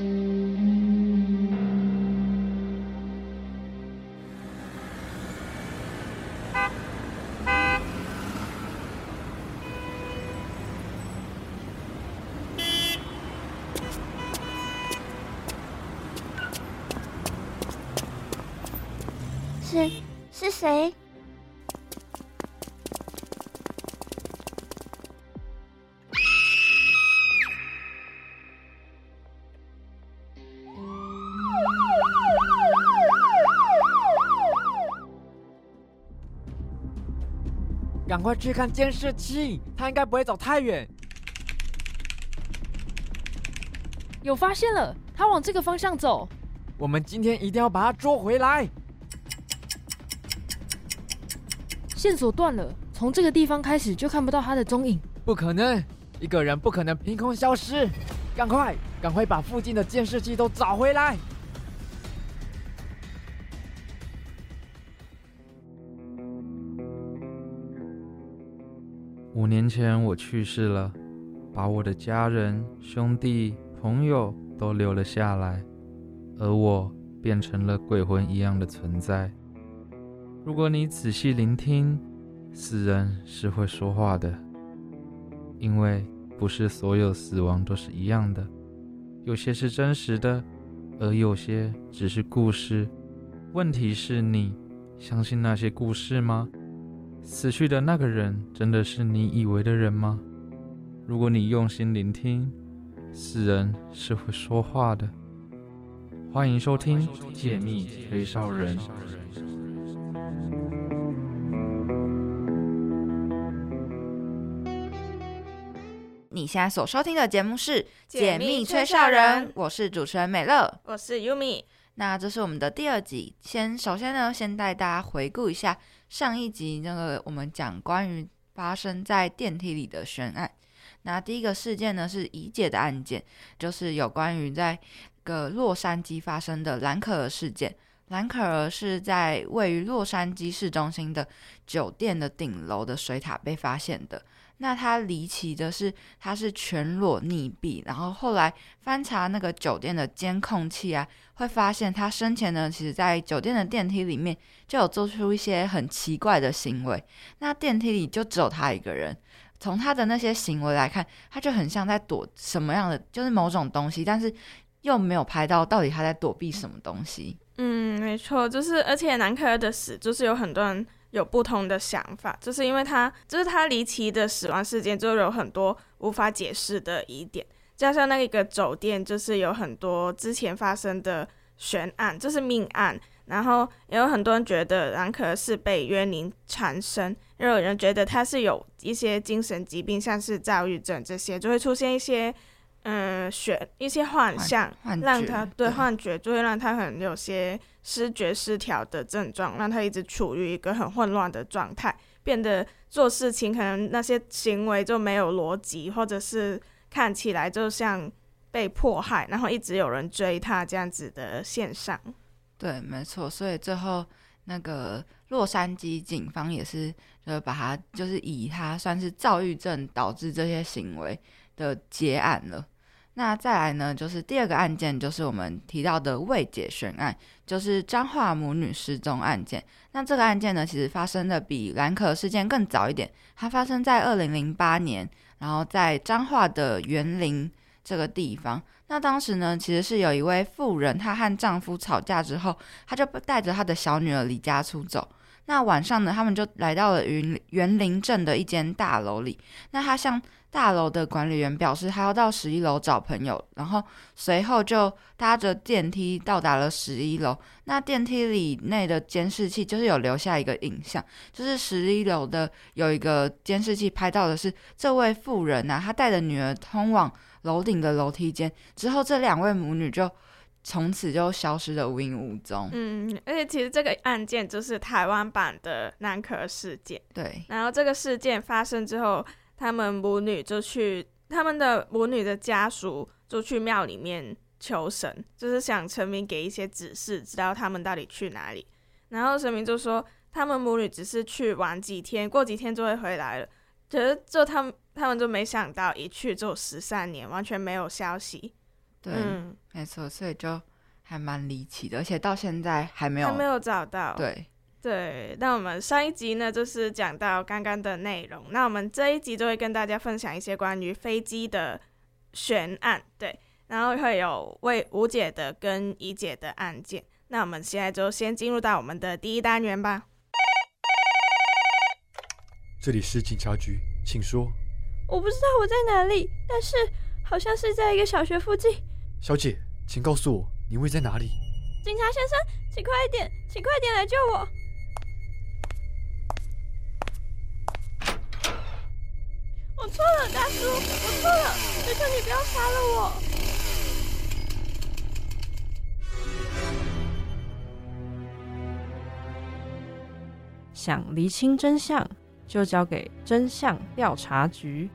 是是谁？赶快去看监视器，他应该不会走太远。有发现了，他往这个方向走。我们今天一定要把他捉回来。线索断了，从这个地方开始就看不到他的踪影。不可能，一个人不可能凭空消失。赶快，赶快把附近的监视器都找回来。年前我去世了，把我的家人、兄弟、朋友都留了下来，而我变成了鬼魂一样的存在。如果你仔细聆听，死人是会说话的，因为不是所有死亡都是一样的，有些是真实的，而有些只是故事。问题是你相信那些故事吗？死去的那个人真的是你以为的人吗？如果你用心聆听，死人是会说话的。欢迎收听《解密吹哨人》。你现在所收听的节目是《解密吹哨人》，我是主持人美乐，我是 Yumi。那这是我们的第二集，先首先呢，先带大家回顾一下上一集那个我们讲关于发生在电梯里的悬案。那第一个事件呢是怡姐的案件，就是有关于在个洛杉矶发生的兰可儿事件。兰可儿是在位于洛杉矶市中心的酒店的顶楼的水塔被发现的。那他离奇的是，他是全裸溺毙，然后后来翻查那个酒店的监控器啊，会发现他生前呢，其实在酒店的电梯里面就有做出一些很奇怪的行为。那电梯里就只有他一个人，从他的那些行为来看，他就很像在躲什么样的，就是某种东西，但是又没有拍到到底他在躲避什么东西。嗯，没错，就是而且南科的死，就是有很多人。有不同的想法，就是因为他就是他离奇的死亡事件，就有很多无法解释的疑点，加上那个酒店就是有很多之前发生的悬案，就是命案，然后也有很多人觉得兰可是被冤灵缠身，也有人觉得他是有一些精神疾病，像是躁郁症这些，就会出现一些嗯选一些幻象，让他对幻觉就会让他很有些。失觉失调的症状，让他一直处于一个很混乱的状态，变得做事情可能那些行为就没有逻辑，或者是看起来就像被迫害，然后一直有人追他这样子的现象。对，没错。所以最后那个洛杉矶警方也是，就是把他就是以他算是躁郁症导致这些行为的结案了。那再来呢，就是第二个案件，就是我们提到的未解悬案，就是彰化母女失踪案件。那这个案件呢，其实发生的比兰可事件更早一点，它发生在二零零八年，然后在彰化的园林这个地方。那当时呢，其实是有一位妇人，她和丈夫吵架之后，她就带着她的小女儿离家出走。那晚上呢，他们就来到了园园林镇的一间大楼里。那他向大楼的管理员表示，他要到十一楼找朋友，然后随后就搭着电梯到达了十一楼。那电梯里内的监视器就是有留下一个影像，就是十一楼的有一个监视器拍到的是这位妇人啊，她带着女儿通往楼顶的楼梯间，之后这两位母女就从此就消失的无影无踪。嗯，而且其实这个案件就是台湾版的南可事件。对，然后这个事件发生之后。他们母女就去，他们的母女的家属就去庙里面求神，就是想神明给一些指示，知道他们到底去哪里。然后神明就说，他们母女只是去玩几天，过几天就会回来了。可是就他们，他们就没想到一去就十三年，完全没有消息。对，嗯，没错，所以就还蛮离奇的，而且到现在还没有还没有找到。对，对，那我们上一集呢，就是讲到刚刚的内容。那我们这一集就会跟大家分享一些关于飞机的悬案，对，然后会有未无解的跟已解的案件。那我们现在就先进入到我们的第一单元吧。这里是警察局，请说。我不知道我在哪里，但是好像是在一个小学附近。小姐，请告诉我你位在哪里？警察先生，请快一点，请快点来救我！我错了，大叔，我错了，求求你不要杀了我！想厘清真相，就交给真相调查局。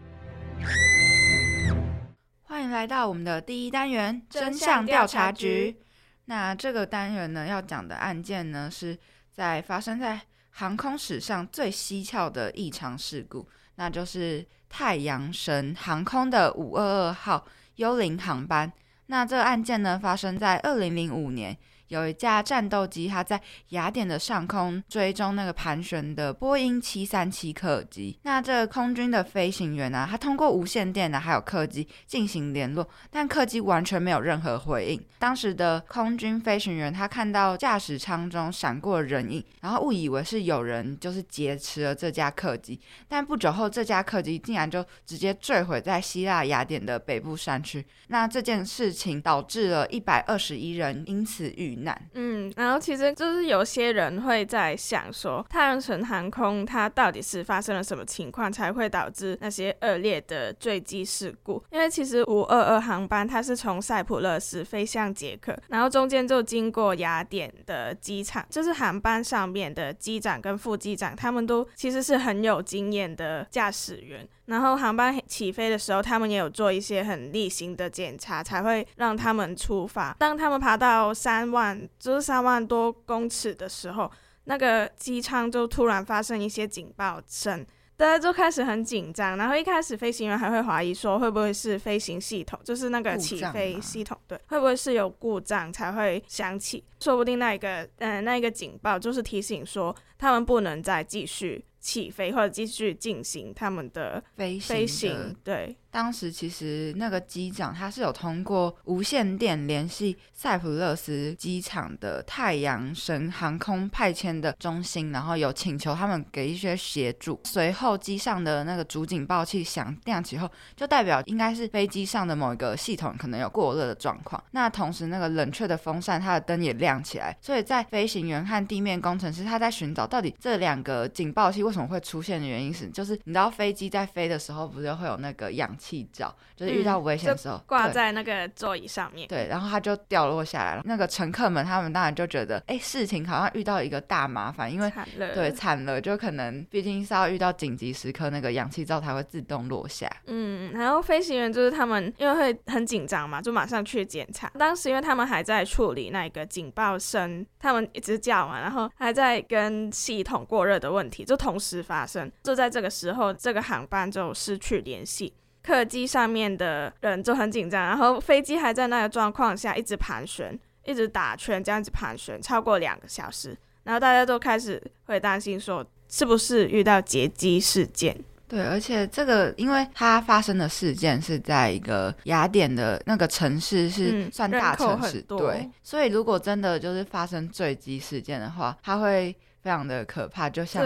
欢迎来到我们的第一单元——真真相调查局。那这个单元呢，要讲的案件呢，是在发生在航空史上最蹊跷的异常事故，那就是太阳神航空的五二二号幽灵航班。那这个案件呢，发生在二零零五年。有一架战斗机，它在雅典的上空追踪那个盘旋的波音七三七客机。那这个空军的飞行员啊，他通过无线电呢，还有客机进行联络，但客机完全没有任何回应。当时的空军飞行员他看到驾驶舱中闪过人影，然后误以为是有人就是劫持了这架客机。但不久后，这架客机竟然就直接坠毁在希腊雅典的北部山区。那这件事情导致了一百二十一人因此遇嗯，然后其实就是有些人会在想说，太阳神航空它到底是发生了什么情况，才会导致那些恶劣的坠机事故？因为其实五二二航班它是从塞浦路斯飞向捷克，然后中间就经过雅典的机场，就是航班上面的机长跟副机长，他们都其实是很有经验的驾驶员。然后航班起飞的时候，他们也有做一些很例行的检查，才会让他们出发。当他们爬到三万，就是三万多公尺的时候，那个机舱就突然发生一些警报声，大家就开始很紧张。然后一开始飞行员还会怀疑说，会不会是飞行系统，就是那个起飞系统，对，会不会是有故障才会响起？说不定那一个，嗯、那一个警报就是提醒说，他们不能再继续起飞或者继续进行他们的飞行飞行，对，当时其实那个机长他是有通过无线电联系塞浦路斯机场的太阳神航空派遣的中心，然后有请求他们给一些协助。随后机上的那个主警报器响亮起后，就代表应该是飞机上的某一个系统可能有过热的状况。那同时那个冷却的风扇它的灯也亮起来，所以在飞行员和地面工程师他在寻找到底这两个警报器为什么会出现的原因是，就是你知道飞机在飞的时候不是会有那个氧气罩，就是遇到危险的时候、对挂在那个座椅上面。对，然后它就掉落下来了。那个乘客们他们当然就觉得，哎，事情好像遇到一个大麻烦，因为对，惨了，就可能毕竟是要遇到紧急时刻，那个氧气罩才会自动落下。嗯，然后飞行员就是他们，因为会很紧张嘛，就马上去检查。当时因为他们还在处理那个警报声，他们一直叫嘛，然后还在跟系统过热的问题就同时发生。就在这个时候，这个航班就失去联系。客机上面的人就很紧张，然后飞机还在那个状况下一直盘旋，一直打圈，这样子盘旋超过两个小时，然后大家都开始会担心说，是不是遇到劫机事件？对，而且这个，因为它发生的事件是在一个雅典的那个城市，是嗯算大城市，对，所以如果真的就是发生坠机事件的话，它会非常的可怕，就像。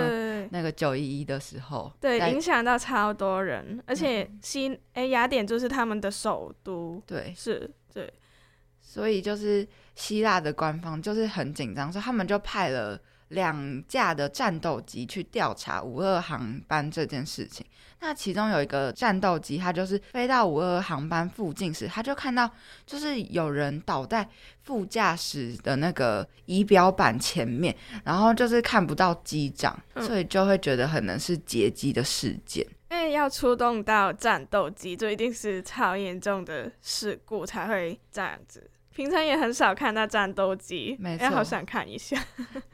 那个九一一的时候，对，影响到超多人，而且西诶雅典就是他们的首都，对，是，对，所以就是希腊的官方就是很紧张，所以他们就派了两架的战斗机去调查五二航班这件事情。那其中有一个战斗机，它就是飞到五二航班附近时，他就看到就是有人倒在副驾驶的那个仪表板前面，然后就是看不到机长，嗯所以就会觉得可能是劫机的事件。因为要出动到战斗机，就一定是超严重的事故才会这样子。平常也很少看到战斗机，没哎，好想看一下。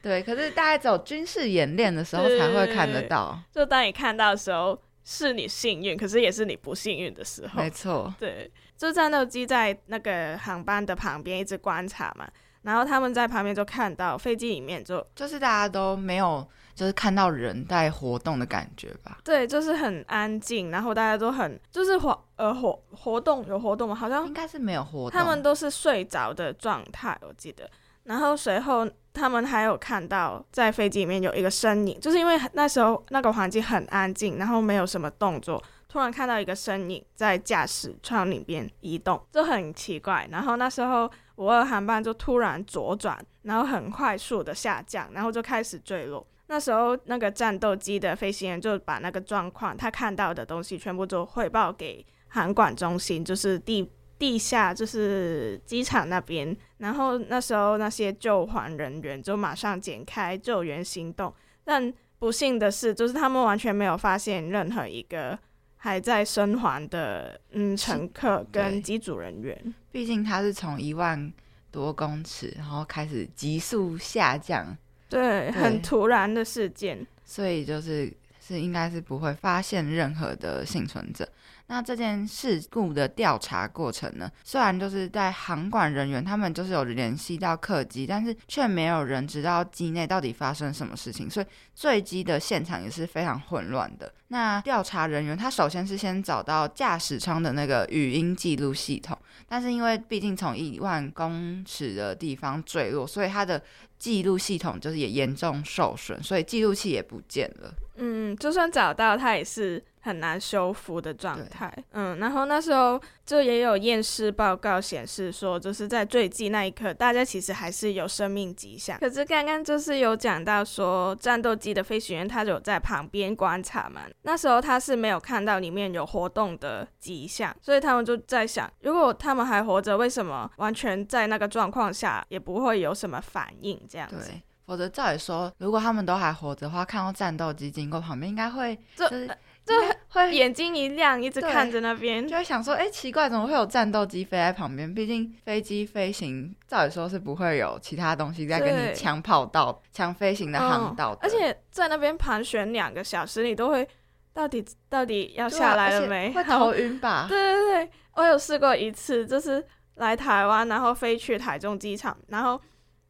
对，可是大概只有军事演练的时候才会看得到。就当你看到的时候，是你幸运，可是也是你不幸运的时候没。错，对，就战斗机在那个航班的旁边一直观察嘛，然后他们在旁边就看到飞机里面就就是大家都没有就是看到人在活动的感觉吧。对，就是很安静，然后大家都很就是活呃活活动有活动吗？好像应该是没有活动，他们都是睡着的状态，我记得。然后随后他们还有看到在飞机里面有一个身影，就是因为那时候那个环境很安静，然后没有什么动作，突然看到一个身影在驾驶舱里边移动，就很奇怪。然后那时候五二航班就突然左转，然后很快速的下降，然后就开始坠落。那时候那个战斗机的飞行员就把那个状况他看到的东西全部都汇报给航管中心，就是地地下就是机场那边，然后那时候那些救援人员就马上展开救援行动，但不幸的是，就是他们完全没有发现任何一个还在生还的嗯乘客跟机组人员。毕竟他是从一万多公尺，然后开始急速下降，对，很突然的事件。所以就是是应该是不会发现任何的幸存者。那这件事故的调查过程呢？虽然就是在航管人员他们就是有联系到客机，但是却没有人知道机内到底发生什么事情，所以坠机的现场也是非常混乱的。那调查人员他首先是先找到驾驶舱的那个语音记录系统，但是因为毕竟从一万公尺的地方坠落，所以它的记录系统就是也严重受损，所以记录器也不见了。嗯，就算找到，它也是很难修复的状态。嗯，然后那时候就也有验尸报告显示说，就是在坠机那一刻，大家其实还是有生命迹象。可是刚刚就是有讲到说，战斗机的飞行员他有在旁边观察嘛，那时候他是没有看到里面有活动的迹象，所以他们就在想，如果他们还活着，为什么完全在那个状况下也不会有什么反应这样子？否则照理说，如果他们都还活着的话，看到战斗机经过旁边，应该会就就是就 会眼睛一亮，一直看着那边，就会想说，哎、奇怪，怎么会有战斗机飞在旁边？毕竟飞机飞行，照理说是不会有其他东西在跟你抢跑道、抢飞行的航道的、嗯而且在那边盘旋两个小时，你都会到底到底要下来了没？会 头晕吧？对对对，我有试过一次，就是来台湾，然后飞去台中机场，然后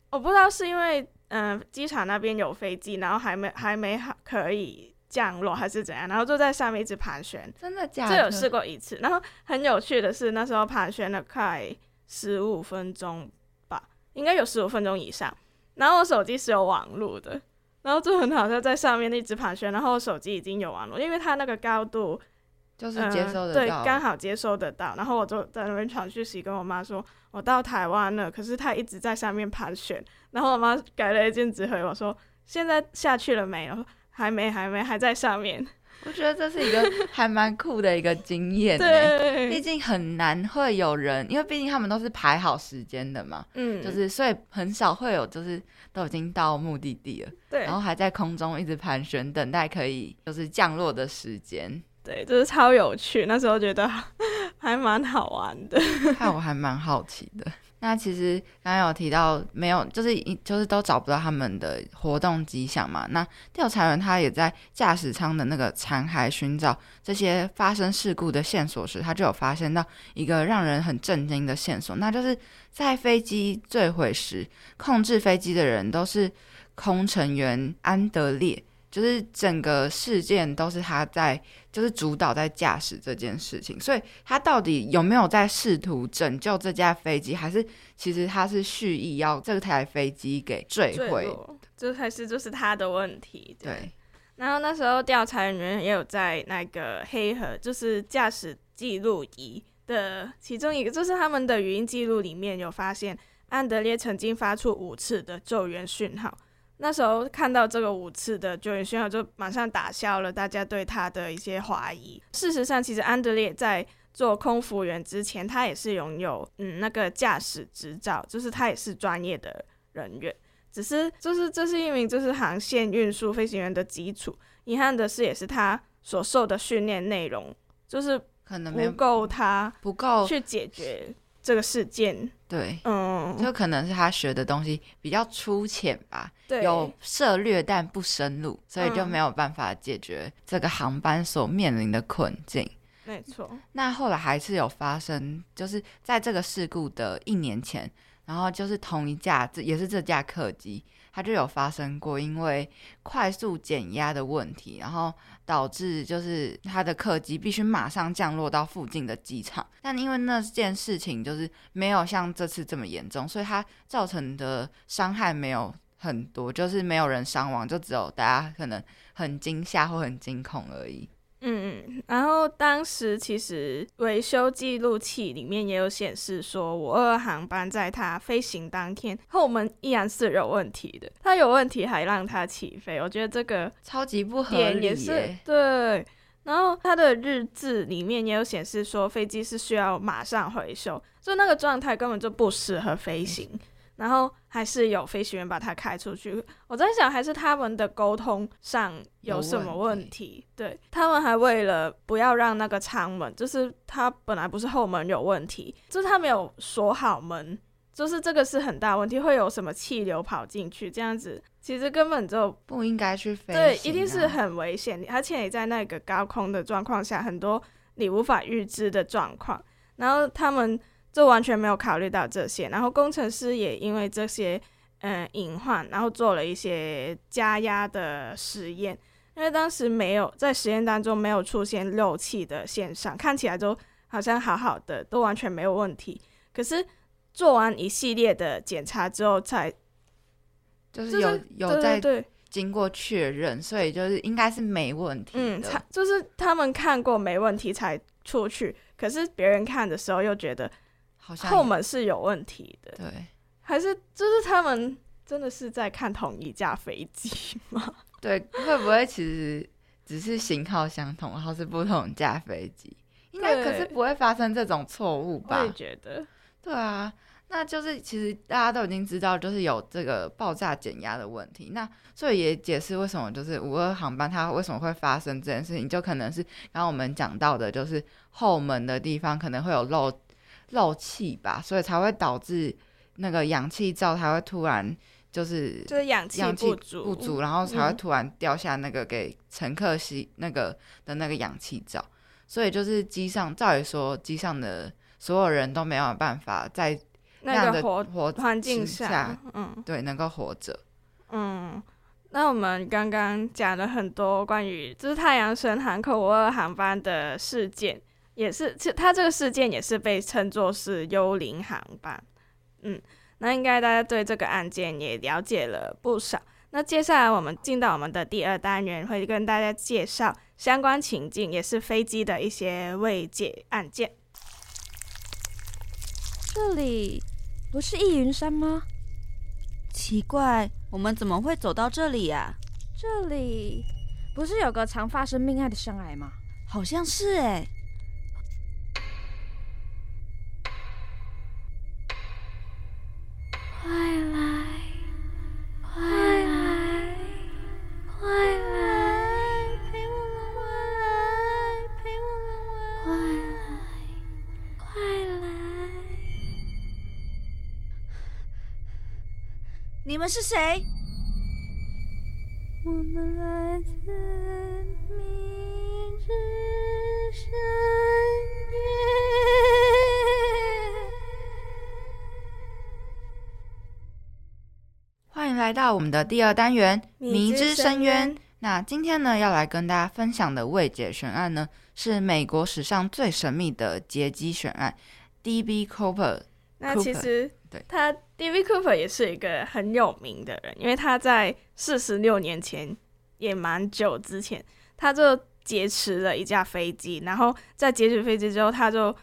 我不知道是因为嗯、呃机场那边有飞机，然后还没还没好可以降落还是怎样，然后就在上面一直盘旋，真的假的？这有试过一次。然后很有趣的是，那时候盘旋了快十五分钟吧，应该有十五分钟以上。然后我手机是有网路的，然后就很好笑，在上面一直盘旋，然后我手机已经有网络，因为它那个高度就是接收嗯、对，刚好接收得到。然后我就在那边传讯息跟我妈说，我到台湾了，可是它一直在上面盘旋。然后我妈改了一件纸回我说，现在下去了没有？还没，还没，还在上面。我觉得这是一个 还蛮酷的一个经验呢。毕，竟很难会有人，因为毕竟他们都是排好时间的嘛，嗯，就是所以很少会有就是都已经到目的地了，对然后还在空中一直盘旋，等待可以就是降落的时间，对，就是超有趣。那时候觉得 还蛮好玩的。看我还蛮好奇的。那其实刚刚有提到没有，就是一就是都找不到他们的活动迹象嘛。那调查员他也在驾驶舱的那个残骸寻找这些发生事故的线索时，他就有发现到一个让人很震惊的线索，那就是在飞机坠毁时，控制飞机的人都是空乘员安德烈。就是整个事件都是他在，就是主导在驾驶这件事情，所以他到底有没有在试图拯救这架飞机，还是其实他是蓄意要这台飞机给坠坠毁？这才是就是他的问题。对，然后那时候调查人员也有在那个黑盒，就是驾驶记录仪的其中一个，就是他们的语音记录里面有发现，安德烈曾经发出五次的救援讯号。那时候看到这个五次的救援讯号，就马上打消了大家对他的一些怀疑。事实上，其实安德烈在做空服员之前，他也是拥有嗯那个驾驶执照，就是他也是专业的人员。只是就是这是一名就是航线运输飞行员的基础。遗憾的是，也是他所受的训练内容就是可能不够他不够去解决这个事件，对，嗯，就可能是他学的东西比较粗浅吧，对，有涉略但不深入，所以就嗯。没有办法解决这个航班所面临的困境。没错，那后来还是有发生，就是在这个事故的一年前，然后就是同一架，这也是这架客机，它就有发生过，因为快速减压的问题，然后导致就是他的客机必须马上降落到附近的机场，但因为那件事情就是没有像这次这么严重，所以他造成的伤害没有很多，就是没有人伤亡，就只有大家可能很惊吓或很惊恐而已。嗯嗯，然后当时其实维修记录器里面也有显示说，五二航班在它飞行当天后门依然是有问题的，它有问题还让它起飞，我觉得这个超级不合理也是！对。然后它的日志里面也有显示说，飞机是需要马上回收，就那个状态根本就不适合飞行。然后还是有飞行员把它开出去。我在想，还是他们的沟通上有什么问题？对他们还为了不要让那个舱门，就是他本来不是后门有问题，就是他没有锁好门，就是这个是很大问题，会有什么气流跑进去，这样子其实根本就不应该去飞、对，一定是。很危险，而且你在那个高空的状况下，很多你无法预知的状况，然后他们就完全没有考虑到这些，然后工程师也因为这些嗯隐患，然后做了一些加压的实验，因为当时没有在实验当中没有出现漏气的现象，看起来都好像好好的，都完全没有问题，可是做完一系列的检查之后才，就是有有在对对。经过确认，所以就是应该是没问题嗯，就是他们看过没问题才出去，可是别人看的时候又觉得好像后门是有问题的，对还是就是他们真的是在看同一架飞机吗？对，会不会其实只是型号相同，然后是不同架飞机？应该可是不会发生这种错误吧我也？觉得，对啊，那就是其实大家都已经知道，就是有这个爆炸减压的问题。那所以也解释为什么就是五二航班它为什么会发生这件事情，就可能是刚刚我们讲到的，就是后门的地方可能会有漏漏气吧，所以才会导致那个氧气罩才会突然就是就是氧气不足，不足，然后才会嗯突然掉下那个给乘客吸那个的那个氧气罩，所以就是机上照理说机上的所有人都没有办法在样的那个活活环境下，嗯对能够活着。嗯。那我们刚刚讲了很多关于就是太阳神航空五二航班的事件，也是，其实它这个事件也是被称作是幽灵航班。嗯，那应该大家对这个案件也了解了不少。那接下来我们进到我们的第二单元，会跟大家介绍相关情境，也是飞机的一些未解案件。这里不是易云山吗？奇怪，我们怎么会走到这里呀、这里不是有个常发生命案的山崖吗？好像是哎。快你们是谁？我们来自明日深渊。欢迎来到我们的第二单元《迷之深》渊。那今天呢，要来跟大家分享的未解悬案呢，是美国史上最神秘的劫机悬案 ——D.B. Cooper。那其实对他 D.V. Cooper 也是一个很有名的人，因为他在四十六年前，也蛮久之前，他就劫持了一架飞机，然后在劫持飞机之后，他就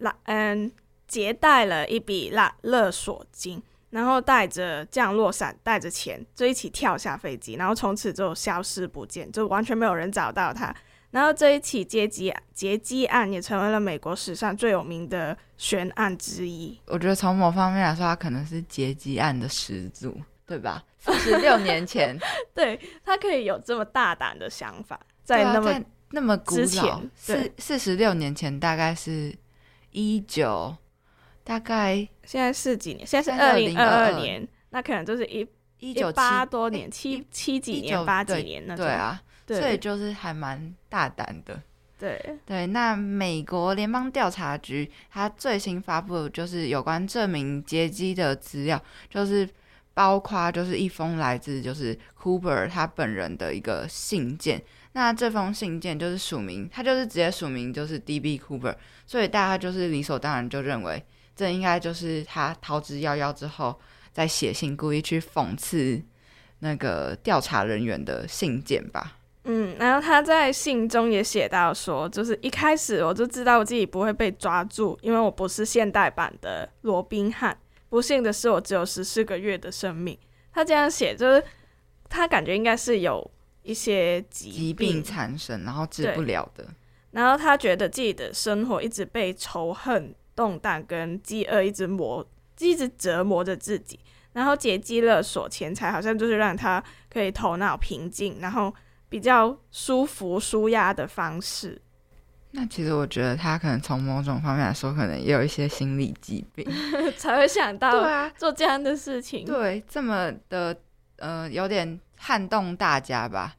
拉嗯劫带了一笔拉勒索金，然后带着降落伞，带着钱，就一起跳下飞机，然后从此就消失不见，就完全没有人找到他。然后这一起劫机劫机案也成为了美国史上最有名的悬案之一。我觉得从某方面来说，它可能是劫机案的始祖，对吧？四十六年前，对他可以有这么大胆的想法，在那么、在那么古之前老，四四十六年前，大概是一九，大概现在是几年？现在是现在是二零二二年，那可能就是一一九八多年，七七几年、八几年那种。对啊，对所以就是还蛮大胆的。对对，那美国联邦调查局它最新发布的就是有关这名劫机的资料，就是包括就是一封来自就是 Cooper 他本人的一个信件。那这封信件就是署名，他就是直接署名就是 D.B. Cooper，所以大家就是理所当然就认为这应该就是他逃之夭夭之后再写信故意去讽刺那个调查人员的信件吧。嗯，然后他在信中也写到说，就是一开始我就知道我自己不会被抓住，因为我不是现代版的罗宾汉。不幸的是，我只有十四个月的生命。他这样写，就是他感觉应该是有一些疾疾病缠身，然后治不了的。然后他觉得自己的生活一直被仇恨、动荡跟饥饿一直磨，一直折磨着自己。然后劫机勒索钱财，好像就是让他可以头脑平静，然后比较舒服、舒压的方式。那其实我觉得他可能从某种方面来说，可能也有一些心理疾病，才会想到对啊做这样的事情。对，这么的呃，有点撼动大家吧。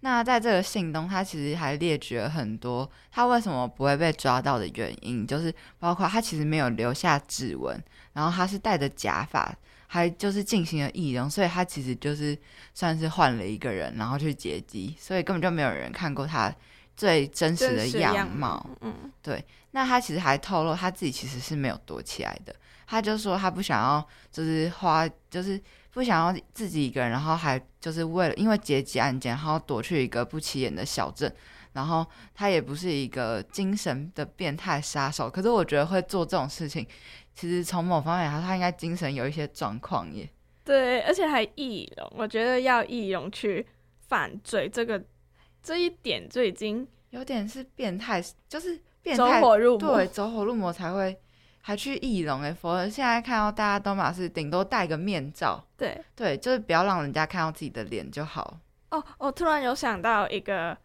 那在这个信中，他其实还列举了很多他为什么不会被抓到的原因，就是包括他其实没有留下指纹，然后他是戴着假发，还就是进行了易容，所以他其实就是算是换了一个人，然后去劫机，所以根本就没有人看过他最真实的样貌。嗯，对。那他其实还透露他自己其实是没有躲起来的，他就说他不想要就是花就是。不想要自己一个人，然后还就是为了因为劫机案件，然后躲去一个不起眼的小镇。然后他也不是一个精神的变态杀手，可是我觉得会做这种事情，其实从某方面来说，他应该精神有一些状况耶。对，而且还易容，我觉得要易容去犯罪，这个这一点就已经有点是变态，就是变走态火入魔对，走火入魔才会还去易容哎，否则现在看到大家都嘛是顶多戴个面罩，对对，就是不要让人家看到自己的脸就好。哦，我突然有想到一个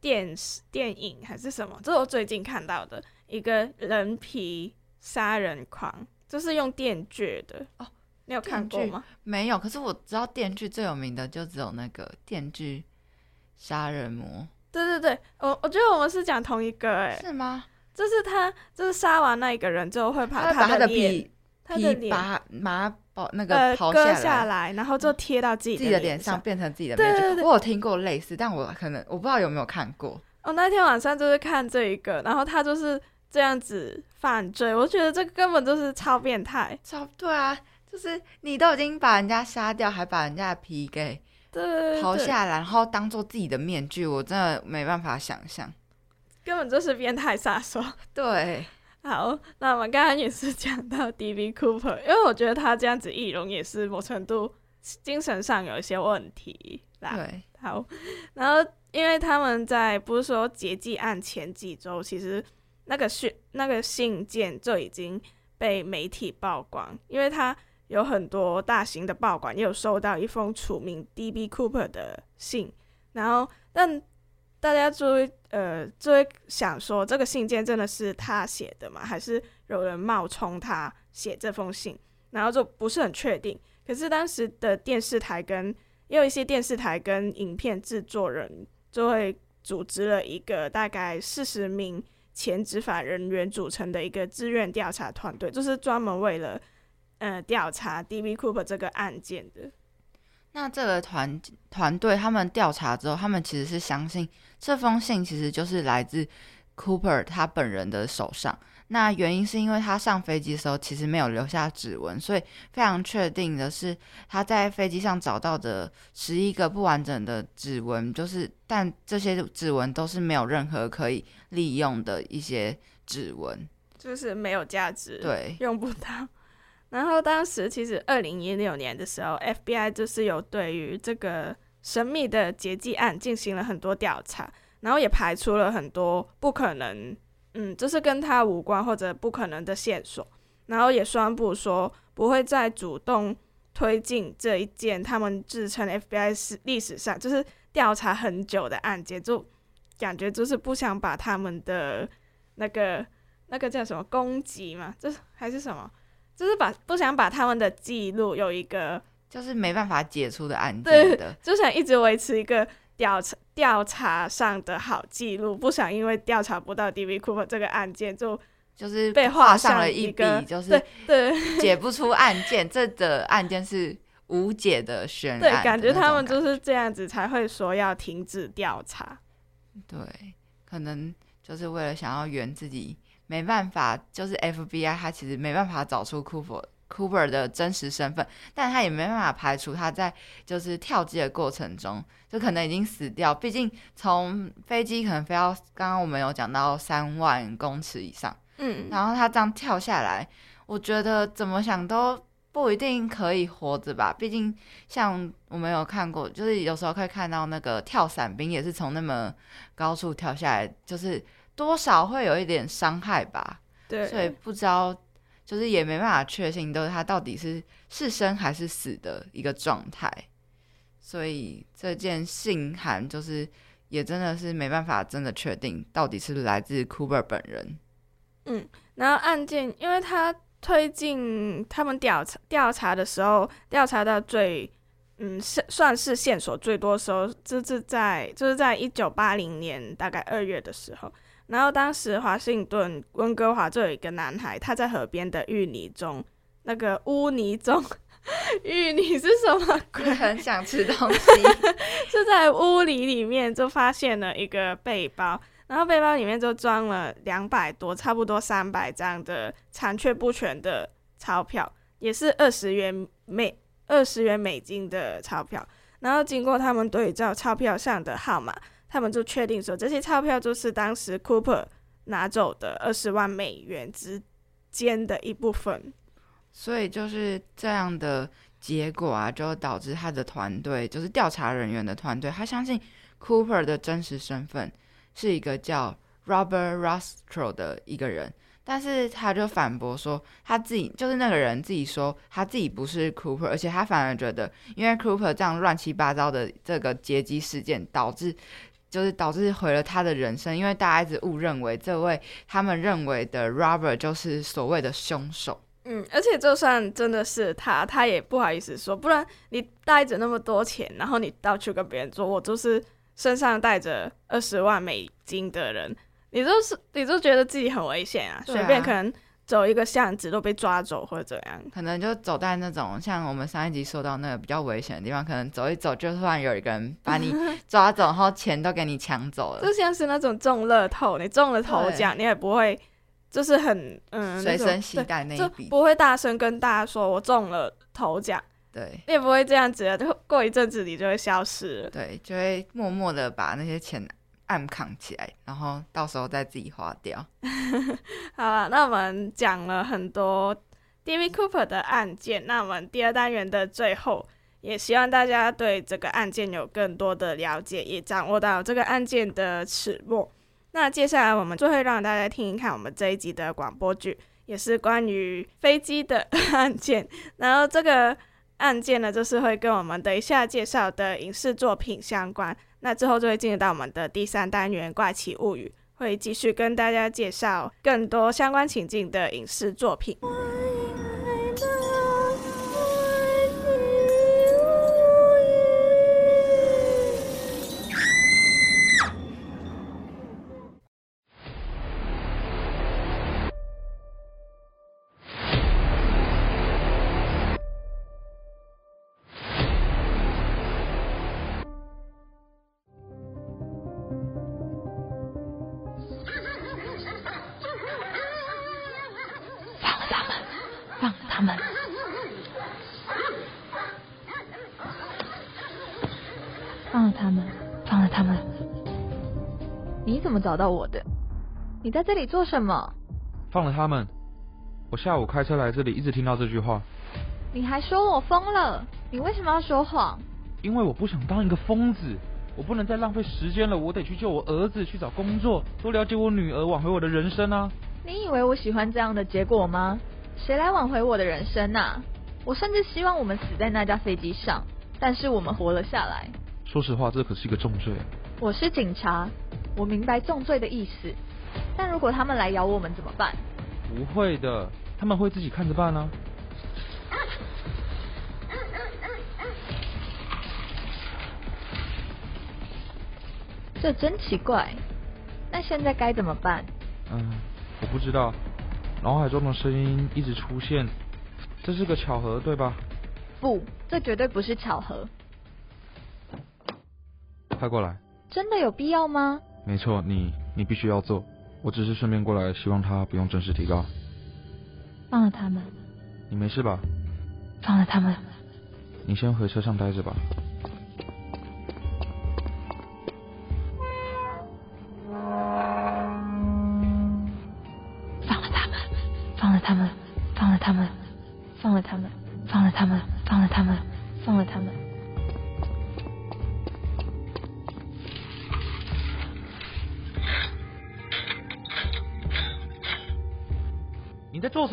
电视电影还是什么，这是我最近看到的一个人皮杀人狂，就是用电锯的哦，你有看过吗？没有，可是我知道电锯最有名的就只有那个电锯杀人魔，对对对，我我觉得我们是讲同一个哎，是吗？就是他，就是杀完那一个人之后会把他的的脸皮他的脸皮把把它把那个割下下来，然后就贴到自己自己的脸脸上，变成自己的对面具。对对我有听过类似，但我可能我不知道有没有看过。我那天晚上就是看这一个，然后他就是这样子犯罪，我觉得这个根本就是超变态。超对啊，就是你都已经把人家杀掉，还把人家的皮给对下来，然后当做自己的面具，我真的没办法想象。根本就是变态杀手。对，好，那我们刚刚也是讲到 D.B. Cooper，因为我觉得他这样子易容也是某程度精神上有一些问题啦。对，好，然后因为他们在不是说劫机案前几周，其实那个讯那个信件就已经被媒体曝光，因为他有很多大型的报馆也有收到一封署名 D.B. Cooper 的信，然后但大家就会呃就会想说，这个信件真的是他写的吗？还是有人冒充他写这封信？然后就不是很确定。可是当时的电视台跟也有一些电视台跟影片制作人就会组织了一个大概四十名前执法人员组成的一个志愿调查团队，就是专门为了呃调查 D.B. Cooper 这个案件的。那这个团团队他们调查之后，他们其实是相信这封信其实就是来自 Cooper 他本人的手上。那原因是因为他上飞机的时候其实没有留下指纹，所以非常确定的是他在飞机上找到的十一个不完整的指纹，就是但这些指纹都是没有任何可以利用的一些指纹。就是没有价值，对用不到。然后当时其实二零一六年的时候，FBI 就是有对于这个神秘的劫机案进行了很多调查，然后也排除了很多不可能，嗯，这是跟他无关或者不可能的线索，然后也宣布说不会再主动推进这一件他们自称 FBI 史历史上就是调查很久的案件，就感觉就是不想把他们的那个那个叫什么攻击嘛，就是还是什么，就是把不想把他们的记录有一个就是没办法解除的案件对的，，就想一直维持一个调查调查上的好记录，不想因为调查不到 D.V. Cooper 这个案件就就是被画上了一笔，就是对对解不出案件，这的案件是无解的悬案的对，感觉他们就是这样子才会说要停止调查。对，可能就是为了想要圆自己没办法，就是 FBI 他其实没办法找出 Cooper Cooper 的真实身份，但他也没办法排除他在就是跳机的过程中就可能已经死掉，毕竟从飞机可能飞到刚刚我们有讲到三万公尺以上，嗯，然后他这样跳下来，我觉得怎么想都不一定可以活着吧。毕竟像我们有看过，就是有时候可以看到那个跳伞兵也是从那么高处跳下来，就是多少会有一点伤害吧。对，所以不知道，就是也没办法确信，都是他到底是是生还是死的一个状态。所以这件信函就是也真的是没办法真的确定到底是来自 Cooper 本人。嗯，然后案件，因为他推进他们调查调查的时候，调查到最嗯是算是线索最多的时候，就是在就是在一九八零年大概二月的时候。然后当时华盛顿温哥华就有一个男孩，他在河边的淤泥中，那个污泥中，淤泥是什么鬼？很想吃东西，是在屋里里面就发现了一个背包，然后背包里面就装了两百多，差不多三百张的残缺不全的钞票，也是二十元美二十元美金的钞票。然后经过他们对照钞票上的号码，他们就确定说这些钞票就是当时 Cooper 拿走的二十万美元之间的一部分。所以就是这样的结果啊，就导致他的团队，就是调查人员的团队，他相信 Cooper 的真实身份是一个叫 Robert Rostro 的一个人，但是他就反驳说，他自己就是那个人自己说他自己不是 Cooper，而且他反而觉得，因为 Cooper 这样乱七八糟的这个劫机事件，导致就是导致毁了他的人生，因为大家一直误认为这位他们认为的 Robert 就是所谓的凶手。嗯，而且就算真的是他，他也不好意思说，不然你带着那么多钱，然后你到处跟别人说，我就是身上带着二十万美金的人，你就是你就觉得自己很危险啊随便可能走一个巷子都被抓走或者怎样。可能就走在那种像我们上一集说到那个比较危险的地方，可能走一走就突然有一个人把你 抓走，然后钱都给你抢走了就，像是那种中乐透，你中了头奖，你也不会就是很嗯随身携带那一笔。不会大声跟大家说我中了头奖，对你也不会这样子的，就过一阵子你就会消失了。对，就会默默的把那些钱暗扛起来，然后到时候再自己花掉。好了，那我们讲了很多 D.V. Cooper 的案件，那我们第二单元的最后，也希望大家对这个案件有更多的了解，也掌握到这个案件的始末。那接下来我们就会让大家听一看我们这一集的广播剧，也是关于飞机的案件。然后这个案件呢，就是会跟我们等一下介绍的影视作品相关。那之后就会进入到我们的第三单元《怪奇物语》。会继续跟大家介绍更多相关情境的影视作品。找到我的？你在这里做什么？放了他们。我下午开车来这里，一直听到这句话，你还说我疯了？你为什么要说谎？因为我不想当一个疯子，我不能再浪费时间了，我得去救我儿子，去找工作，多了解我女儿，挽回我的人生啊！你以为我喜欢这样的结果吗？谁来挽回我的人生啊？我甚至希望我们死在那架飞机上，但是我们活了下来。说实话，这可是一个重罪。我是警察，我明白重罪的意思。但如果他们来咬我们怎么办？不会的，他们会自己看着办呢、这真奇怪。那现在该怎么办？嗯，我不知道，脑海中的声音一直出现，这是个巧合，对吧？不，这绝对不是巧合。快过来。真的有必要吗？没错，你你必须要做。我只是顺便过来，希望他不用正式提高。放了他们，你没事吧？放了他们。你先回车上待着吧。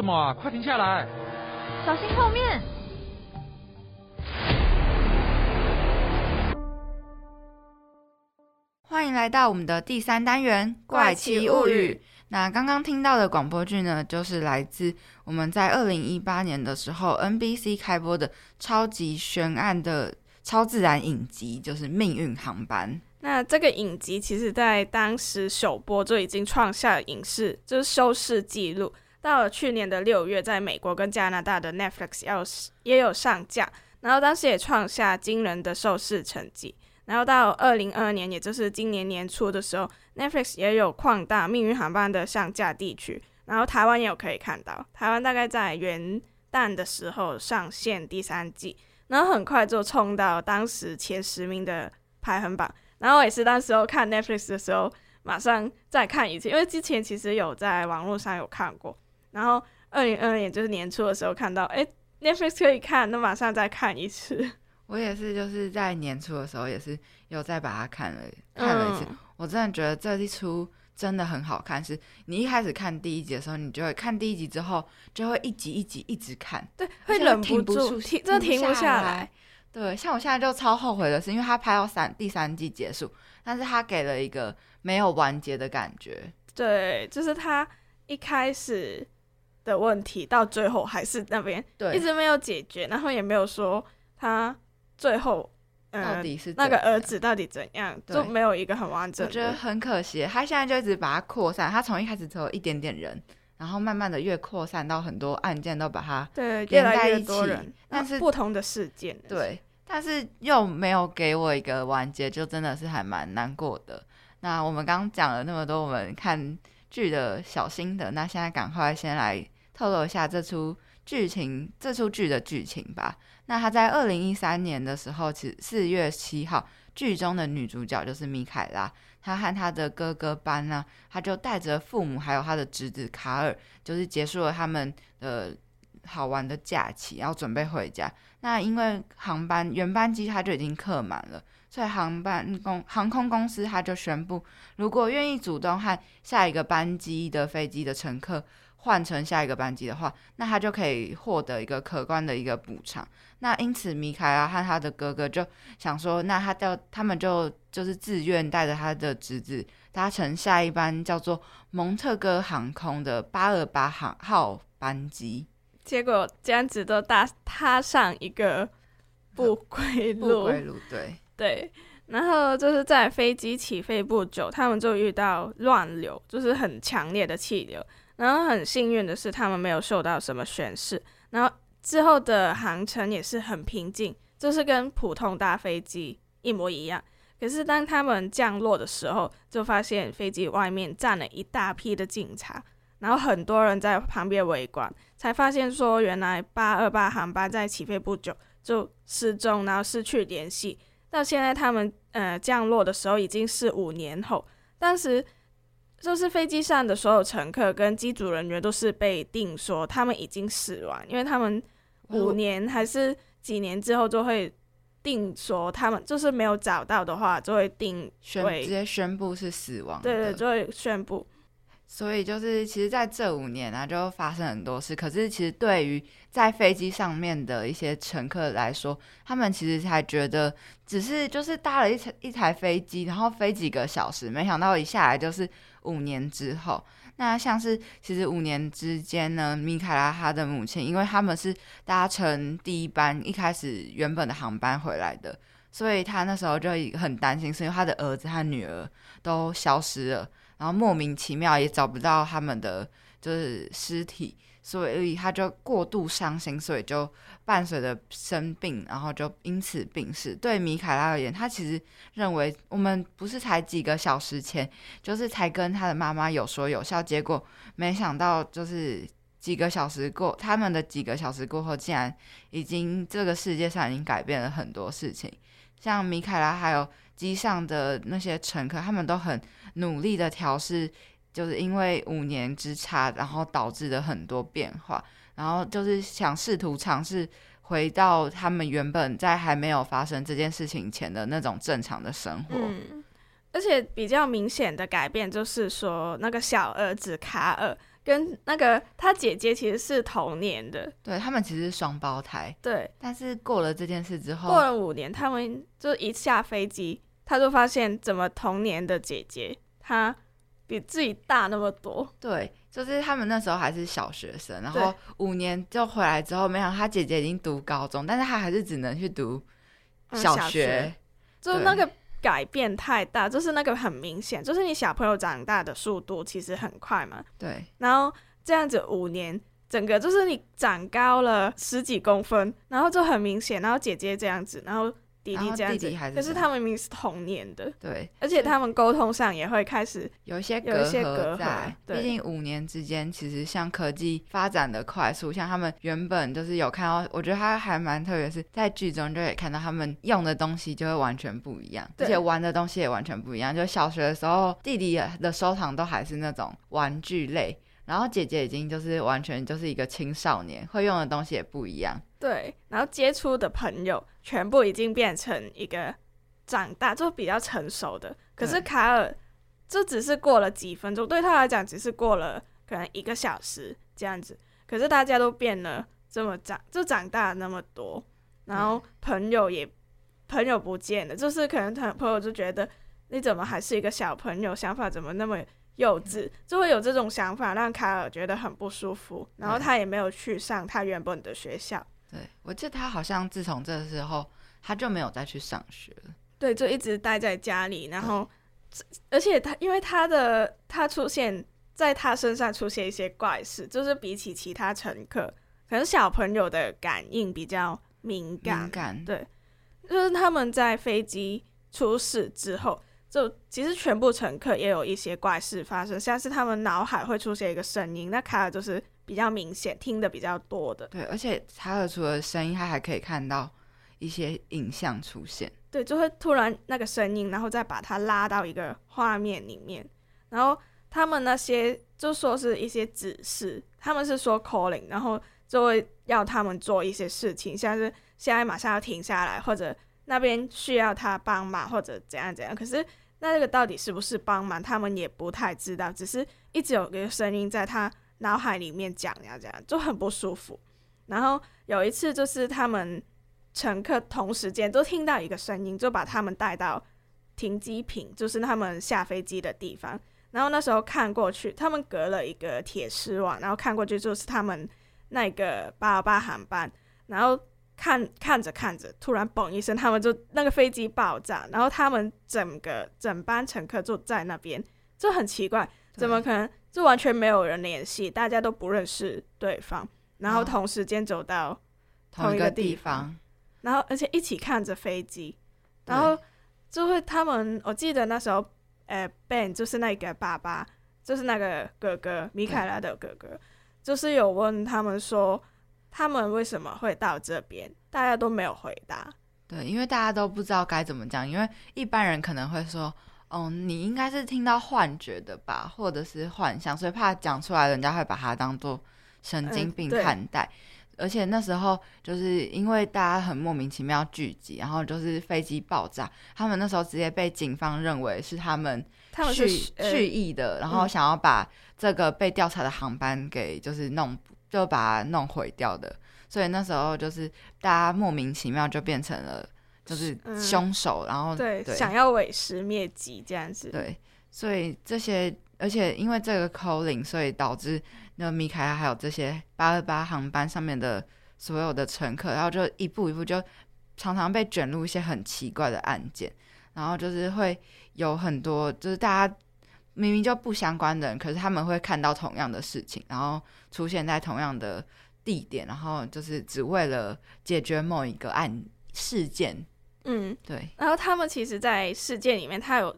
什么啊？快停下来！小心后面！欢迎来到我们的第三单元《怪奇物语》。那刚刚听到的广播剧呢，就是来自我们在二零一八年的时候 NBC 开播的超级悬案的超自然影集，就是《命运航班》。那这个影集其实在当时首播就已经创下了影视就是收视纪录。到了去年的六月，在美国跟加拿大的 Netflix 要也有上架，然后当时也创下惊人的收视成绩。然后到二零二二年，也就是今年年初的时候，Netflix 也有扩大《命运航班》的上架地区，然后台湾也有可以看到。台湾大概在元旦的时候上线第三季，然后很快就冲到当时前十名的排行榜。然后也是当时候看 Netflix 的时候，马上再看一次，因为之前其实有在网络上有看过。然后二零二二年就是年初的时候看到，哎，Netflix 可以看，那马上再看一次。我也是，就是在年初的时候也是有再把它看了看了一次。嗯我真的觉得这一出真的很好看，是你一开始看第一集的时候，你就会看第一集之后就会一集一集一直看，对，会忍不住，停，真的停不下来来。。对，像我现在就超后悔的是，因为他拍到三第三季结束，但是他给了一个没有完结的感觉。对，就是他一开始的问题，到最后还是那边对一直没有解决，然后也没有说他最后呃到底是那个儿子到底怎样，对就没有一个很完整我觉得。很可惜，他现在就一直把它扩散，他从一开始只有一点点人，然后慢慢的越扩散到很多案件都把它对，越连来越在一起多人，但是不同的事件。对，但是又没有给我一个完结，就真的是还蛮难过的。那我们刚刚讲了那么多我们看剧的小心得，那现在赶快先来透露一下这出剧情，这出剧的剧情吧。那他在二零一三年的时候，其四月七号，剧中的女主角就是米凯拉，她和她的哥哥班呢、她就带着父母还有她的侄子卡尔，就是结束了他们的好玩的假期，然后准备回家。那因为航班原班机他就已经客满了，所以航班公航空公司他就宣布，如果愿意主动和下一个班机的飞机的乘客换成下一个班机的话，那他就可以获得一个可观的一个补偿。那因此，米凯拉和他的哥哥就想说，那他就他们就就是自愿带着他的侄子搭乘下一班叫做蒙特哥航空的八二八航号班机。结果这样子都搭踏上一个不归不路，归路，对，对，然后就是在飞机起飞不久，他们就遇到乱流，就是很强烈的气流。然后很幸运的是，他们没有受到什么损失。然后之后的航程也是很平静，就是跟普通搭飞机一模一样。可是当他们降落的时候，就发现飞机外面站了一大批的警察，然后很多人在旁边围观，才发现说原来八二八航班在起飞不久就失踪，然后失去联系。到现在他们呃降落的时候已经是五年后，当时就是飞机上的所有乘客跟机组人员都是被定说他们已经死亡，因为他们五年还是几年之后就会定说他们就是没有找到的话就会定宣直接宣布是死亡的。对对就会宣布。所以就是，其实在这五年啊，就发生很多事。可是其实对于在飞机上面的一些乘客来说，他们其实才觉得只是就是搭了一台一台飞机，然后飞几个小时，没想到一下来就是五年之后。那像是其实五年之间呢，米卡拉哈的母亲，因为他们是搭乘第一班一开始原本的航班回来的，所以他那时候就很担心，是因为他的儿子和女儿都消失了，然后莫名其妙也找不到他们的就是尸体。所以他就过度伤心，所以就伴随着生病，然后就因此病逝。对米凯拉而言，他其实认为我们不是才几个小时前，就是才跟他的妈妈有说有笑，结果没想到就是几个小时过，他们的几个小时过后，竟然已经这个世界上已经改变了很多事情。像米凯拉还有机上的那些乘客，他们都很努力的调试。就是因为五年之差，然后导致的很多变化，然后就是想试图尝试回到他们原本在还没有发生这件事情前的那种正常的生活。嗯，而且比较明显的改变就是说，那个小儿子卡尔跟那个他姐姐其实是同年的，对他们其实是双胞胎。对，但是过了这件事之后，过了五年，他们就一下飞机，他就发现怎么同年的姐姐她。比自己大那么多，对，就是他们那时候还是小学生，然后五年就回来之后，没想到他姐姐已经读高中，但是他还是只能去读小学，就那个改变太大，就是那个很明显，就是你小朋友长大的速度其实很快嘛，对，然后这样子五年，整个就是你长高了十几公分，然后就很明显，然后姐姐这样子，然后。弟弟这样子，可是他们明明是同年的，对，而且他们沟通上也会开始有一些有一些隔阂在。毕竟五年之间，其实像科技发展的快速，像他们原本就是有看到，我觉得他还蛮特别，是在剧中就可以看到他们用的东西就会完全不一样，而且玩的东西也完全不一样。就小学的时候，弟弟的收藏都还是那种玩具类，然后姐姐已经就是完全就是一个青少年，会用的东西也不一样。对，然后接触的朋友全部已经变成一个长大就比较成熟的，可是卡尔这只是过了几分钟，对他来讲只是过了可能一个小时这样子，可是大家都变了这么长，就长大那么多，然后朋友也朋友不见了，就是可能他朋友就觉得你怎么还是一个小朋友，想法怎么那么幼稚，就会有这种想法，让卡尔觉得很不舒服，然后他也没有去上他原本的学校。对，我记得他好像自从这时候，他就没有再去上学了。对，就一直待在家里，然后，而且他因为他的他出现在他身上出现一些怪事，就是比起其他乘客，可能小朋友的感应比较敏感。敏感，对，就是他们在飞机出事之后，就其实全部乘客也有一些怪事发生，像是他们脑海会出现一个声音，那卡尔就是。比较明显，听的比较多的。对，而且查尔除了声音，他还可以看到一些影像出现。对，就会突然那个声音，然后再把它拉到一个画面里面。然后他们那些就说是一些指示，他们是说 calling，然后就会要他们做一些事情，像是现在马上要停下来，或者那边需要他帮忙，或者怎样怎样。可是那这个到底是不是帮忙，他们也不太知道，只是一直有个声音在他。脑海里面讲呀，这样就很不舒服。然后有一次，就是他们乘客同时间都听到一个声音，就把他们带到停机坪，就是他们下飞机的地方。然后那时候看过去，他们隔了一个铁丝网，然后看过去就是他们那个八二八航班。然后看看着看着，突然嘣一声，他们就那个飞机爆炸，然后他们整个整班乘客就在那边，就很奇怪，怎么可能？就完全没有人联系，大家都不认识对方，然后同时间走到同一个地方，然后而且一起看着飞机，然后就会他们，我记得那时候，呃，Ben 就是那个爸爸，就是那个哥哥，米凯拉的哥哥，就是有问他们说，他们为什么会到这边，大家都没有回答。对，因为大家都不知道该怎么讲，因为一般人可能会说。哦，你应该是听到幻觉的吧，或者是幻想，所以怕讲出来，人家会把它当做神经病看待。而且那时候就是因为大家很莫名其妙聚集，然后就是飞机爆炸，他们那时候直接被警方认为是他们蓄蓄意的，然后想要把这个被调查的航班给就是弄就把它弄毁掉的。所以那时候就是大家莫名其妙就变成了。就是凶手，然后对想要毁尸灭迹这样子。对，所以这些而且因为这个 calling，所以导致那米凯拉还有这些八二八航班上面的所有的乘客，然后就一步一步就常常被卷入一些很奇怪的案件，然后就是会有很多就是大家明明就不相关的人，可是他们会看到同样的事情，然后出现在同样的地点，然后就是只为了解决某一个案事件。嗯，对。然后他们其实，在事件里面，他有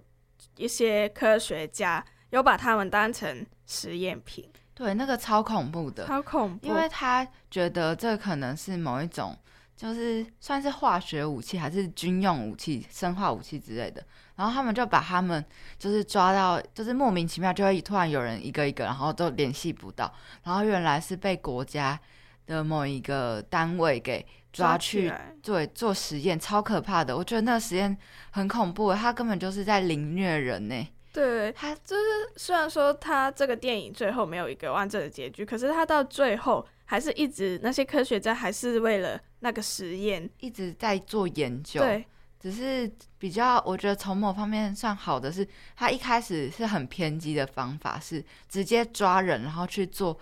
一些科学家有把他们当成实验品。对，那个超恐怖的，超恐怖，因为他觉得这可能是某一种，就是算是化学武器，还是军用武器、生化武器之类的。然后他们就把他们就是抓到，就是莫名其妙就会突然有人一个一个，然后都联系不到，然后原来是被国家的某一个单位给。抓去对做实验，超可怕的。我觉得那个实验很恐怖，他根本就是在凌虐人呢。对，他就是虽然说他这个电影最后没有一个完整的结局，可是他到最后还是一直那些科学家还是为了那个实验一直在做研究。对，只是比较我觉得从某方面算好的是，他一开始是很偏激的方法，是直接抓人，然后去做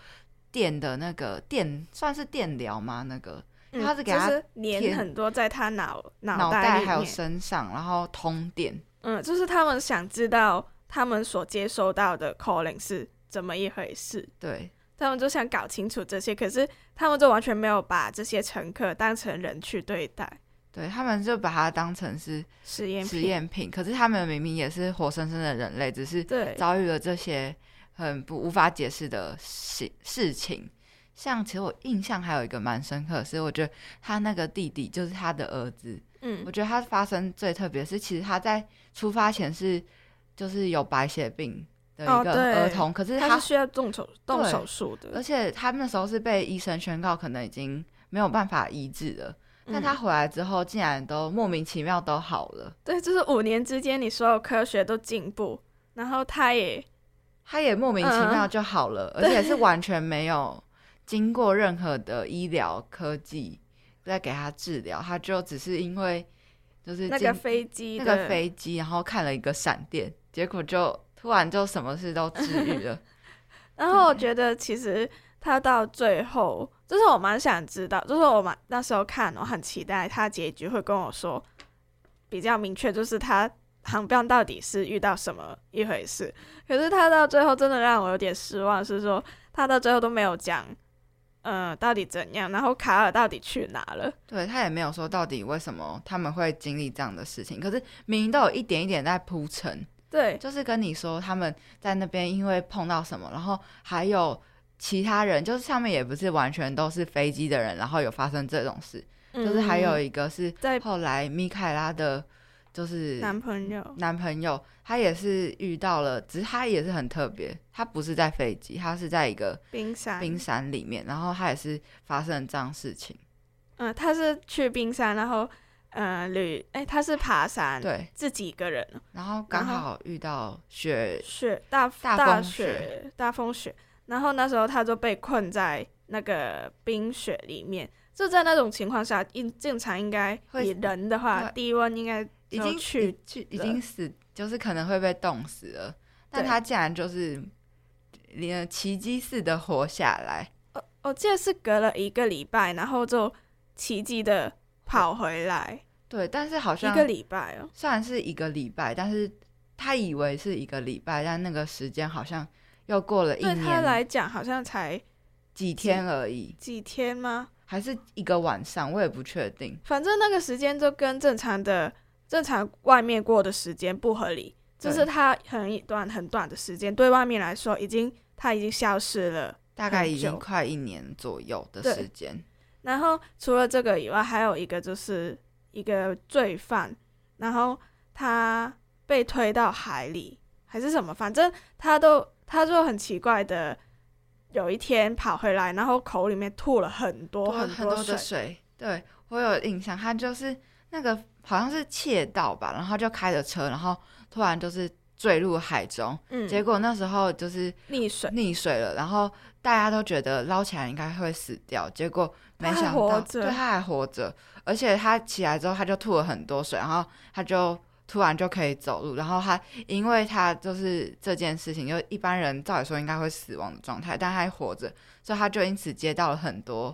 电的那个电，算是电疗吗？那个。他是给他粘很多在他脑脑袋还有身上，然后通电。嗯，就是他们想知道他们所接收到的 calling 是怎么一回事。对，他们就想搞清楚这些，可是他们就完全没有把这些乘客当成人去对待。对他们就把它当成是实验实验品，可是他们明明也是活生生的人类，只是遭遇了这些很不无法解释的事事情。像其实我印象还有一个蛮深刻，是我觉得他那个弟弟就是他的儿子，嗯，我觉得他发生最特别是，其实他在出发前是就是有白血病的一个儿童，可是他是需要动手动手术的，而且他那时候是被医生宣告可能已经没有办法医治了，但他回来之后竟然都莫名其妙都好了，对，就是五年之间你所有科学都进步，然后他也他也莫名其妙就好了，而且是完全没有。经过任何的医疗科技在给他治疗，他就只是因为就是那个飞机那个飞机，然后看了一个闪电，结果就突然就什么事都治愈了。然后我觉得其实他到最后，就是我蛮想知道，就是我蛮那时候看，我很期待他结局会跟我说比较明确，就是他航标到底是遇到什么一回事。可是他到最后真的让我有点失望，是说他到最后都没有讲。嗯，到底怎样？然后卡尔到底去哪了？对他也没有说到底为什么他们会经历这样的事情。可是明明都有一点一点在铺陈，对，就是跟你说他们在那边因为碰到什么，然后还有其他人，就是上面也不是完全都是飞机的人，然后有发生这种事，就是还有一个是在后来米凯拉的。就是男朋友，男朋友，他也是遇到了，只是他也是很特别，他不是在飞机，他是在一个冰山。冰山里面，然后他也是发生了这样事情。嗯，他是去冰山，然后呃旅，哎，他是爬山，对，自己一个人，然后刚好遇到雪雪大大雪大风雪，然后那时候他就被困在那个冰雪里面，就在那种情况下，应正常应该以人的话，低温应该。已经去去已经死，就是可能会被冻死了，但他竟然就是连奇迹似的活下来。我我记得是隔了一个礼拜，然后就奇迹的跑回来。对，但是好像一个礼拜哦，虽然是一个礼拜，但是他以为是一个礼拜，但那个时间好像又过了一年。对他来讲，好像才几天而已。几天吗？还是一个晚上？我也不确定。反正那个时间就跟正常的。正常外面过的时间不合理，就是它很一段很短的时间，对外面来说已经它已经消失了，大概已经快一年左右的时间。然后除了这个以外，还有一个就是一个罪犯，然后他被推到海里还是什么，反正他都他就很奇怪的，有一天跑回来，然后口里面吐了很多很多的水。对我有印象，他就是那个。好像是窃盗吧，然后就开着车，然后突然就是坠入海中，嗯，结果那时候就是溺水，溺水了，然后大家都觉得捞起来应该会死掉，结果没想到，对，他还活着，而且他起来之后他就吐了很多水，然后他就突然就可以走路，然后他因为他就是这件事情，就一般人照理说应该会死亡的状态，但他还活着，所以他就因此接到了很多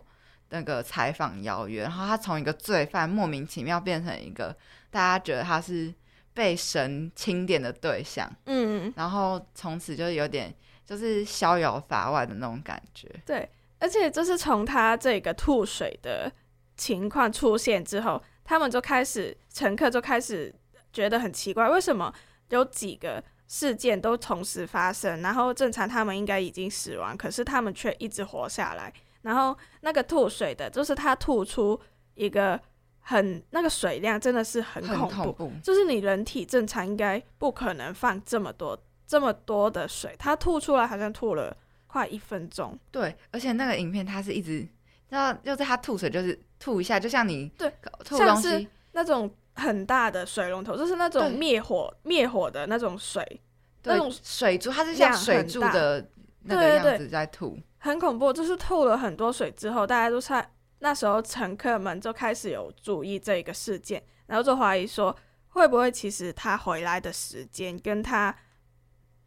那个采访邀约，然后他从一个罪犯莫名其妙变成一个大家觉得他是被神钦点的对象，嗯，然后从此就有点就是逍遥法外的那种感觉。对，而且就是从他这个吐水的情况出现之后，他们就开始乘客就开始觉得很奇怪，为什么有几个事件都同时发生，然后正常他们应该已经死亡，可是他们却一直活下来。然后那个吐水的，就是他吐出一个很那个水量真的是很很恐恐怖就是你人体正常应该不可能放这么多这么多的水，他吐出来好像吐了快一分钟。对，而且那个影片他是一直，然后就是他吐水就是吐一下，就像你对吐像是东西，那种很大的水龙头，就是那种灭火灭火的那种水，那种水柱，它是像水柱的那个样子在吐。很恐怖。就是吐了很多水之后，大家都在那时候乘客们就开始有注意这个事件，然后就怀疑说，会不会其实他回来的时间跟他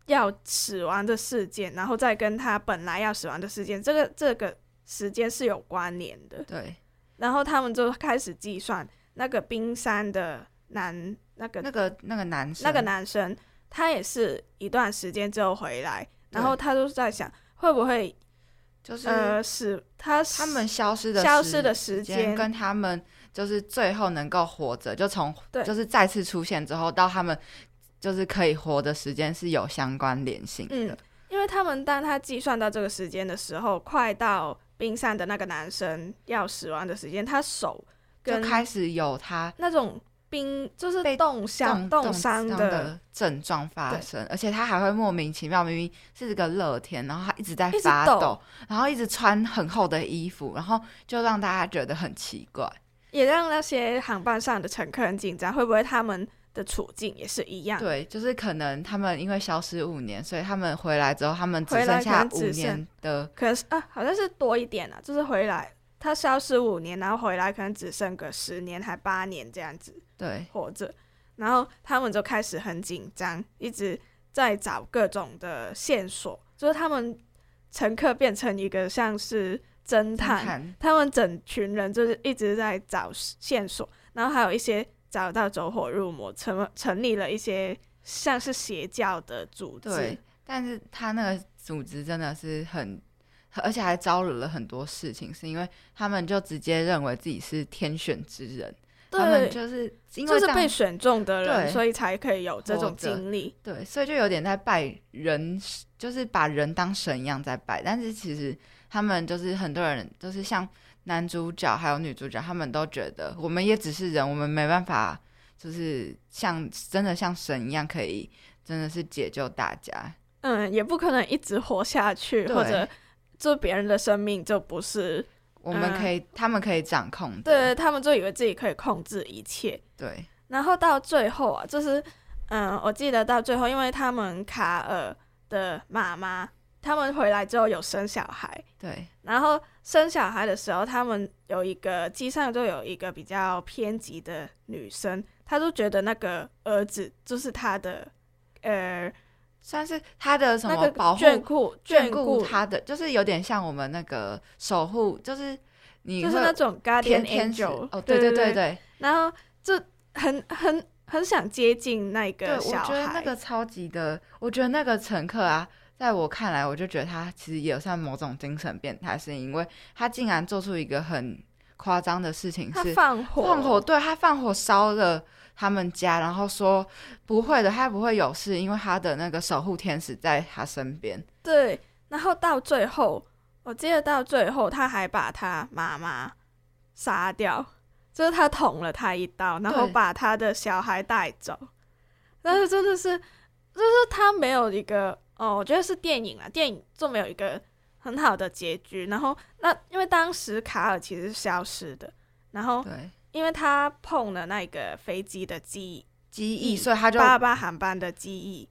要死亡的事件，然后再跟他本来要死亡的事件，这个这个时间是有关联的。对，然后他们就开始计算那个冰山的男那个那个那个男生，那个男生，他也是一段时间之后回来，然后他就是在想，会不会就是呃是他他们消失的消失的时间跟他们就是最后能够活着，就从对。就是再次出现之后到他们就是可以活的时间是有相关联性的。嗯，因为他们当他计算到这个时间的时候，快到冰山的那个男生要死亡的时间，他手就开始有他那种冰就是被冻伤、冻冻伤的的，症状发生，而且他还会莫名其妙，明明是个热天，然后他一直在发抖，然后一直穿很厚的衣服，然后就让大家觉得很奇怪。也让那些航班上的乘客很紧张，会不会他们的处境也是一样？对，就是可能他们因为消失五年，所以他们回来之后，他们只剩下五年的可能是啊，好像是多一点啊，就是回来他消失五年，然后回来可能只剩个十年还八年这样子对。活着，然后他们就开始很紧张，一直在找各种的线索，就是他们乘客变成一个像是侦探，探。他们整群人就是一直在找线索，然后还有一些找到走火入魔，成成立了一些像是邪教的组织，对，但是他那个组织真的是很，而且还招惹了很多事情，是因为他们就直接认为自己是天选之人，他们对就是因为就是被选中的人，对所以才可以有这种经历。对，所以就有点在拜人，就是把人当神一样在拜。但是其实他们就是很多人，就是像男主角还有女主角，他们都觉得我们也只是人，我们没办法，就是像真的像神一样，可以真的是解救大家。嗯，也不可能一直活下去，或者就别人的生命就不是我们可以，他们可以掌控的。对他们就以为自己可以控制一切。对然后到最后啊，就是嗯，我记得到最后，因为他们卡尔的妈妈，他们回来之后有生小孩，对然后生小孩的时候，他们有一个机上就有一个比较偏激的女生，她就觉得那个儿子就是她的，呃，算是他的什么保护眷顾眷眷顾他的，就是有点像我们那个守护，就是你就是那种 guardian 天天使 angel 哦，对对对对对。然后就很很很想接近那个小觉得那孩，个超级的，我觉得那个乘客啊，在我看来，我就觉得他其实也算某种精神变态，是因为他竟然做出一个很夸张的事情，他是放火放火，对他放火烧了他们家，然后说不会的，他不会有事，因为他的那个守护天使在他身边。对，然后到最后，我记得到最后他还把他妈妈杀掉，就是他捅了他一刀，然后把他的小孩带走。但是真的是，就是他没有一个哦，我觉得是电影啊，电影就没有一个很好的结局。然后那因为当时卡尔其实是消失的，然后对因为他碰了那个飞机的机机翼所以他就八八航班的机翼，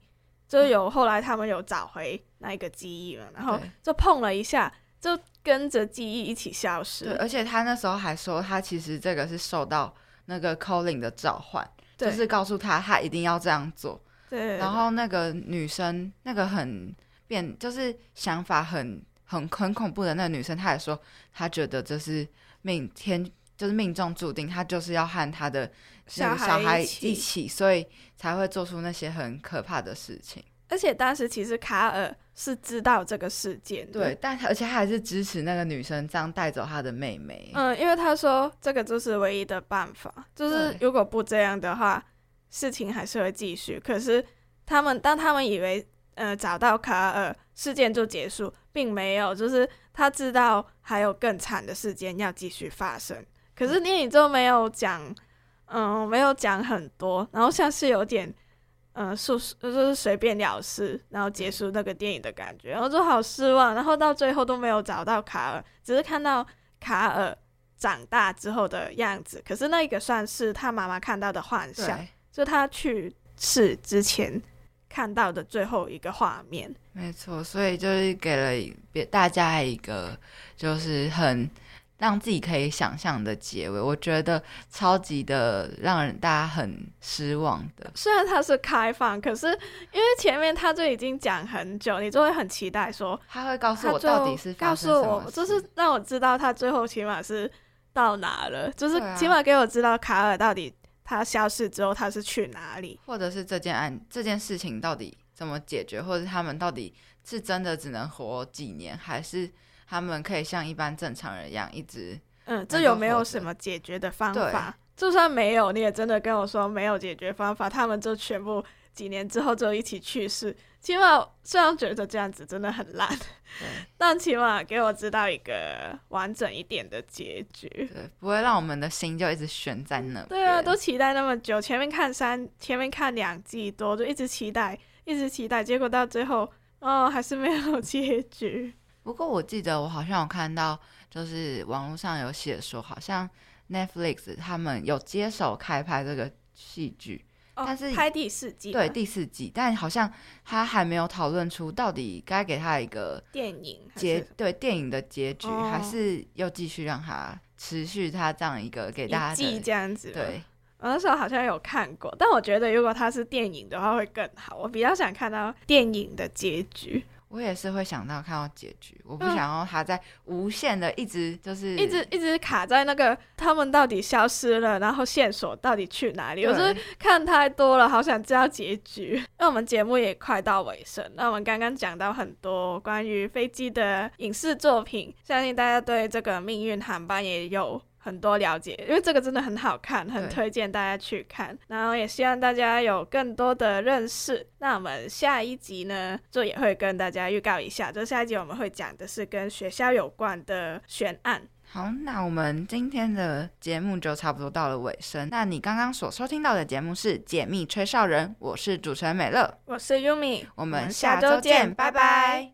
就有后来他们有找回那个机翼了，然后就碰了一下，就跟着记忆一起消对，失。而且他那时候还说，他其实这个是受到那个 Colin 的召唤，就是告诉他他一定要这样做。对，然后那个女生，那个很变，就是想法很很很恐怖的那个女生，她也说，她觉得这是命天，就是命中注定，他就是要和他的那个小小孩孩一起，所以才会做出那些很可怕的事情。而且当时其实卡尔是知道这个事件的，对，但而且他还是支持那个女生这样带走他的妹妹。嗯，因为他说这个就是唯一的办法，就是如果不这样的话，事情还是会继续。可是他们当他们以为呃找到卡尔，事件就结束，并没有，就是他知道还有更惨的事件要继续发生。可是电影就没有讲，嗯，没有讲很多，然后像是有点。嗯，速就是随便了事，然后结束那个电影的感觉，然后就好失望，然后到最后都没有找到卡尔，只是看到卡尔长大之后的样子。可是那个算是他妈妈看到的幻想，就他去世之前看到的最后一个画面。没错，所以就是给了别大家一个就是很让自己可以想象的结尾，我觉得超级的让人大家很失望的。虽然它是开放，可是因为前面他就已经讲很久，你就会很期待说他会告诉我到底是告诉我，就是让我知道他最后起码是到哪了，就是起码给我知道卡尔到底他消失之后他是去哪里。或者是这件案这件事情到底怎么解决，或者他们到底是真的只能活几年，还是他们可以像一般正常人一样一直嗯，这有没有什么解决的方法？就算没有，你也真的跟我说没有解决方法，他们就全部几年之后就一起去世。起码虽然觉得这样子真的很烂，但起码给我知道一个完整一点的结局。对，不会让我们的心就一直悬在那。对啊，都期待那么久，前面看三，前面看两季多，就一直期待，一直期待，结果到最后，哦，还是没有结局。不过我记得我好像有看到，就是网络上有写说，好像 Netflix 他们有接手开拍这个戏剧，哦但是拍第四季对第四季，但好像他还没有讨论出到底该给他一个电影还结是对电影的结局，哦还是又继续让他持续他这样一个给大家这样子。对。我那时候好像有看过，但我觉得如果它是电影的话会更好。我比较想看到电影的结局，我也是会想到看到结局，我不嗯想要他在无限的一直就是一直一直卡在那个他们到底消失了，然后线索到底去哪里？我是看太多了，好想知道结局。那我们节目也快到尾声，那我们刚刚讲到很多关于飞机的影视作品，相信大家对这个命运航班也有。很多了解，因为这个真的很好看，很推荐大家去看。然后也希望大家有更多的认识。那我们下一集呢，就也会跟大家预告一下，就下一集我们会讲的是跟学校有关的悬案。好，那我们今天的节目就差不多到了尾声。那你刚刚所收听到的节目是《解密吹哨人》，我是主持人美乐，我是 Yumi，我们下下周周见拜拜